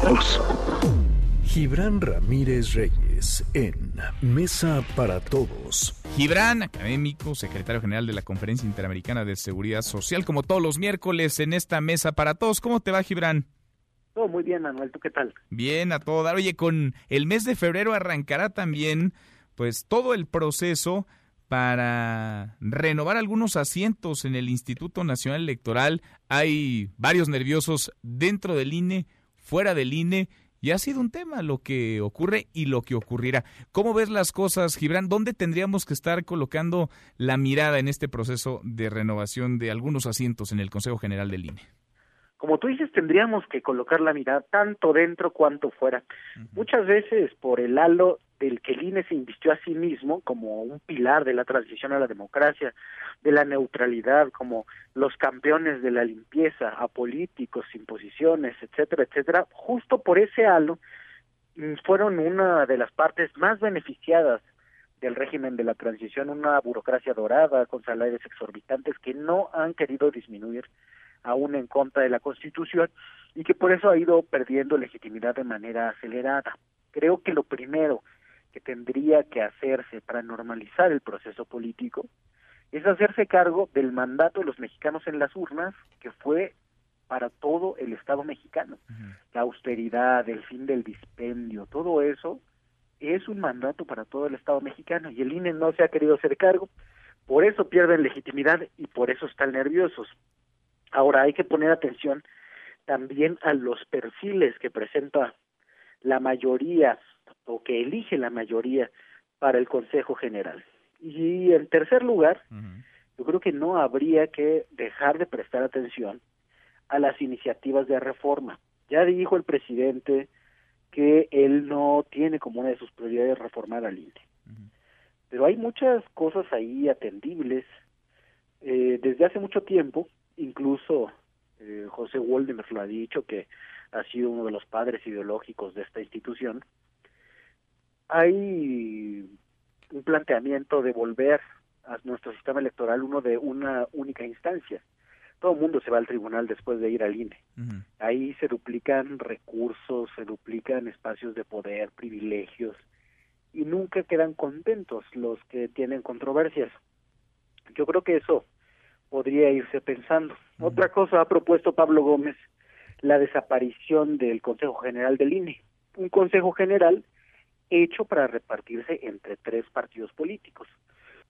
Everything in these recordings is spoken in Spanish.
todos. Gibran Ramírez Reyes en Mesa para Todos. Gibran, académico, secretario general de la Conferencia Interamericana de Seguridad Social, como todos los miércoles en esta Mesa para Todos. ¿Cómo te va, Gibran? Todo muy bien, Manuel. ¿Tú qué tal? Bien, a todo dar. Oye, con el mes de febrero arrancará también, pues, todo el proceso para renovar algunos asientos en el Instituto Nacional Electoral. Hay varios nerviosos dentro del INE, fuera del INE, y ha sido un tema lo que ocurre y lo que ocurrirá. ¿Cómo ves las cosas, Gibran? ¿Dónde tendríamos que estar colocando la mirada en este proceso de renovación de algunos asientos en el Consejo General del INE? como tú dices, tendríamos que colocar la mirada tanto dentro cuanto fuera. Muchas veces por el halo del que el INE se invistió a sí mismo como un pilar de la transición a la democracia, de la neutralidad, como los campeones de la limpieza, a políticos, imposiciones, etcétera, etcétera, justo por ese halo mm, fueron una de las partes más beneficiadas del régimen de la transición, una burocracia dorada con salarios exorbitantes que no han querido disminuir aún en contra de la Constitución y que por eso ha ido perdiendo legitimidad de manera acelerada. Creo que lo primero que tendría que hacerse para normalizar el proceso político es hacerse cargo del mandato de los mexicanos en las urnas, que fue para todo el Estado mexicano. La austeridad, el fin del dispendio, todo eso es un mandato para todo el Estado mexicano y el INE no se ha querido hacer cargo, por eso pierden legitimidad y por eso están nerviosos. Ahora hay que poner atención también a los perfiles que presenta la mayoría o que elige la mayoría para el Consejo General. Y en tercer lugar, yo creo que no habría que dejar de prestar atención a las iniciativas de reforma. Ya dijo el presidente que él no tiene como una de sus prioridades reformar al INE. Pero hay muchas cosas ahí atendibles. Eh, desde hace mucho tiempo, incluso eh, José Waldemar lo ha dicho, que ha sido uno de los padres ideológicos de esta institución, hay un planteamiento de volver a nuestro sistema electoral uno de una única instancia. Todo el mundo se va al tribunal después de ir al INE. Ahí se duplican recursos, se duplican espacios de poder, privilegios, y nunca quedan contentos los que tienen controversias. Yo creo que eso podría irse pensando. Otra cosa ha propuesto Pablo Gómez, la desaparición del Consejo General del INE. Un Consejo General hecho para repartirse entre tres partidos políticos.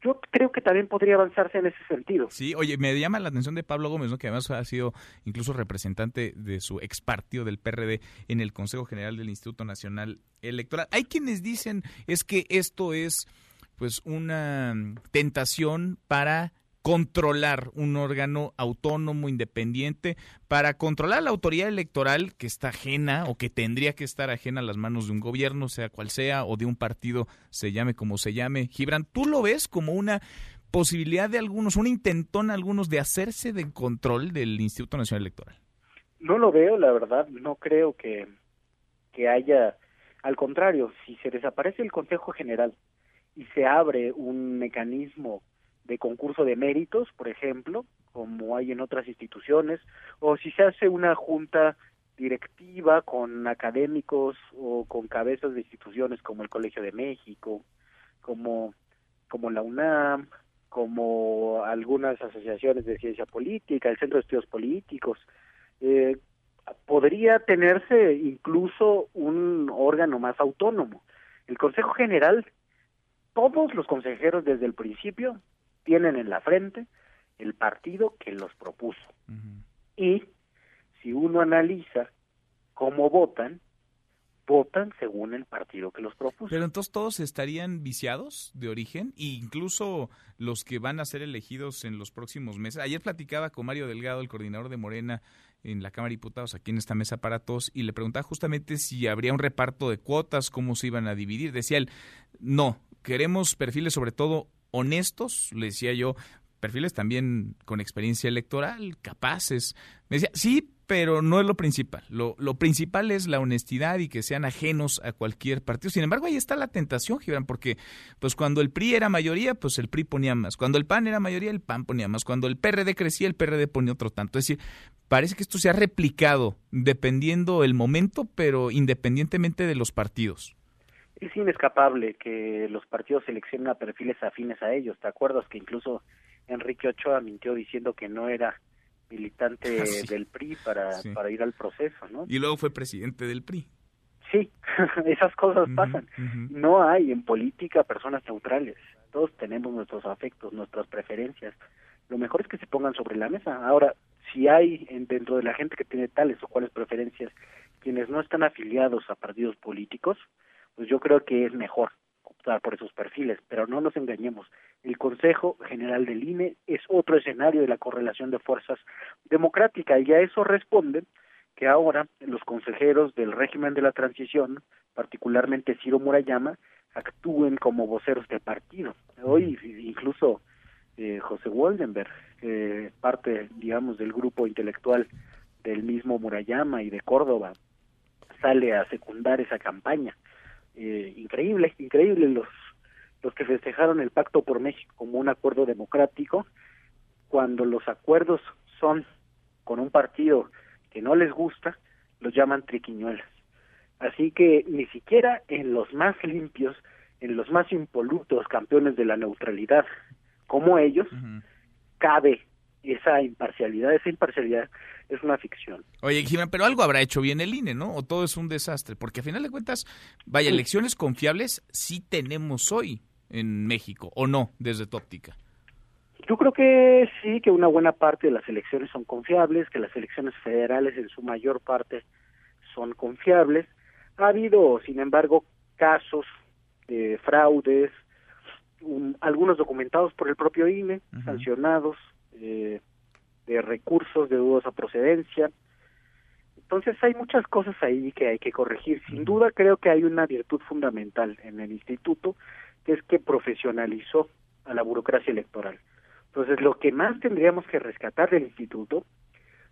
Yo creo que también podría avanzarse en ese sentido. Sí, oye, me llama la atención de Pablo Gómez, ¿no? que además ha sido incluso representante de su ex partido del PRD en el Consejo General del Instituto Nacional Electoral. Hay quienes dicen es que esto es pues una tentación para controlar un órgano autónomo, independiente, para controlar la autoridad electoral que está ajena o que tendría que estar ajena a las manos de un gobierno, sea cual sea, o de un partido, se llame como se llame. Gibran, ¿tú lo ves como una posibilidad de algunos, un intentón algunos de hacerse de control del Instituto Nacional Electoral? No lo veo, la verdad, no creo que, que haya, al contrario, si se desaparece el Consejo General y se abre un mecanismo de concurso de méritos, por ejemplo, como hay en otras instituciones, o si se hace una junta directiva con académicos o con cabezas de instituciones como el Colegio de México, como, como la UNAM, como algunas asociaciones de ciencia política, el Centro de Estudios Políticos, eh, podría tenerse incluso un órgano más autónomo. El Consejo General, todos los consejeros desde el principio tienen en la frente el partido que los propuso. Y si uno analiza cómo votan, votan según el partido que los propuso. Pero entonces todos estarían viciados de origen, e incluso los que van a ser elegidos en los próximos meses. Ayer platicaba con Mario Delgado, el coordinador de Morena en la Cámara de Diputados, aquí en esta mesa para todos, y le preguntaba justamente si habría un reparto de cuotas, cómo se iban a dividir. Decía él, no, queremos perfiles sobre todo honestos, le decía yo, perfiles también con experiencia electoral, capaces. Me decía, sí, pero no es lo principal. Lo, lo, principal es la honestidad y que sean ajenos a cualquier partido. Sin embargo, ahí está la tentación, Gibran, porque pues cuando el PRI era mayoría, pues el PRI ponía más. Cuando el PAN era mayoría, el PAN ponía más. Cuando el PRD crecía, el PRD ponía otro tanto. Es decir, parece que esto se ha replicado dependiendo el momento, pero independientemente de los partidos. Es inescapable que los partidos seleccionen a perfiles afines a ellos. ¿Te acuerdas que incluso Enrique Ochoa mintió diciendo que no era militante ah, del PRI para, para ir al proceso, ¿no? Y luego fue presidente del PRI. Sí, esas cosas pasan. No hay en política personas neutrales. Todos tenemos nuestros afectos, nuestras preferencias. Lo mejor es que se pongan sobre la mesa. Ahora, si hay dentro de la gente que tiene tales o cuales preferencias quienes no están afiliados a partidos políticos, pues yo creo que es mejor optar por esos perfiles, pero no nos engañemos. El Consejo General del INE es otro escenario de la correlación de fuerzas democrática y a eso responde que ahora los consejeros del régimen de la transición, particularmente Ciro Murayama, actúen como voceros de partido. Hoy incluso eh, José Woldenberg, eh, parte, digamos, del grupo intelectual del mismo Murayama y de Córdoba, sale a secundar esa campaña. Eh, increíble, increíble los los que festejaron el Pacto por México como un acuerdo democrático, cuando los acuerdos son con un partido que no les gusta, los llaman triquiñuelas. Así que ni siquiera en los más limpios, en los más impolutos campeones de la neutralidad como ellos, cabe esa imparcialidad. Esa imparcialidad es una ficción. Oye, Jiménez, pero algo habrá hecho bien el INE, ¿no? O todo es un desastre. Porque a final de cuentas, vaya, elecciones confiables sí tenemos hoy en México, ¿o no, desde tu óptica? Yo creo que sí, que una buena parte de las elecciones son confiables, que las elecciones federales en su mayor parte son confiables. Ha habido, sin embargo, casos de fraudes, algunos documentados por el propio INE, sancionados, eh, de recursos de dudosa procedencia. Entonces hay muchas cosas ahí que hay que corregir. Sin duda creo que hay una virtud fundamental en el instituto que es que profesionalizó a la burocracia electoral. Entonces, lo que más tendríamos que rescatar del instituto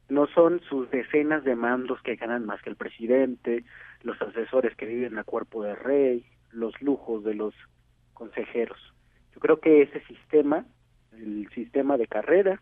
no son sus decenas de mandos que ganan más que el presidente, los asesores que viven a cuerpo de rey, los lujos de los consejeros. Yo creo que ese sistema, el sistema de carrera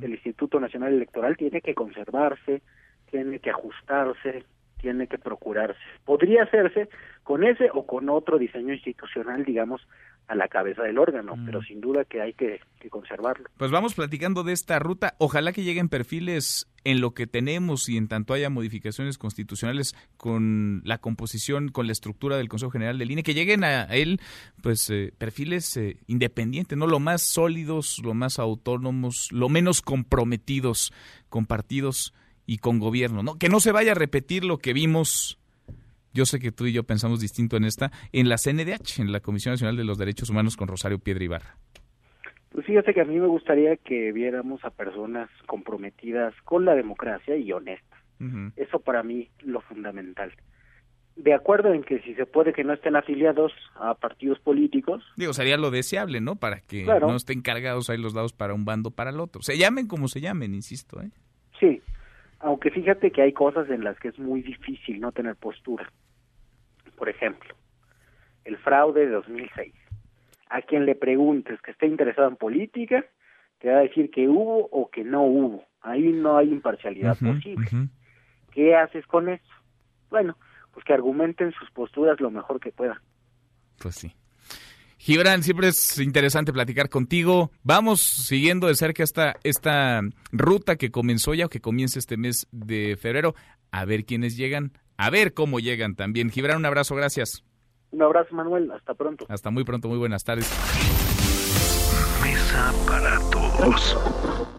del Instituto Nacional Electoral tiene que conservarse, tiene que ajustarse, tiene que procurarse. Podría hacerse con ese o con otro diseño institucional, digamos, a la cabeza del órgano, mm. pero sin duda que hay que, conservarlo. Pues vamos platicando de esta ruta. Ojalá que lleguen perfiles en lo que tenemos y en tanto haya modificaciones constitucionales con la composición, con la estructura del Consejo General del INE, que lleguen a, él pues eh, perfiles eh, independientes, no lo más sólidos, lo más autónomos, lo menos comprometidos con partidos y con gobierno, ¿no? Que no se vaya a repetir lo que vimos yo sé que tú y yo pensamos distinto en esta, en la CNDH, en la Comisión Nacional de los Derechos Humanos con Rosario Piedra Ibarra. Fíjate que a mí me gustaría que viéramos a personas comprometidas con la democracia y honestas. Eso para mí lo fundamental. De acuerdo en que si se puede que no estén afiliados a partidos políticos. Digo, sería lo deseable, ¿no? Para que no estén cargados ahí los dados para un bando para el otro. Se llamen como se llamen, insisto, ¿eh? Sí, aunque fíjate que hay cosas en las que es muy difícil no tener postura. Por ejemplo, el fraude de 2006. A quien le preguntes que esté interesado en política, te va a decir que hubo o que no hubo. Ahí no hay imparcialidad posible. ¿Qué haces con eso? Bueno, pues que argumenten sus posturas lo mejor que puedan. Pues sí. Gibran, siempre es interesante platicar contigo. Vamos siguiendo de cerca esta, esta ruta que comenzó ya o que comienza este mes de febrero. A ver quiénes llegan, a ver cómo llegan también. Gibran, un abrazo, gracias. Un abrazo, Manuel. Hasta pronto. Hasta muy pronto, muy buenas tardes. Mesa para todos.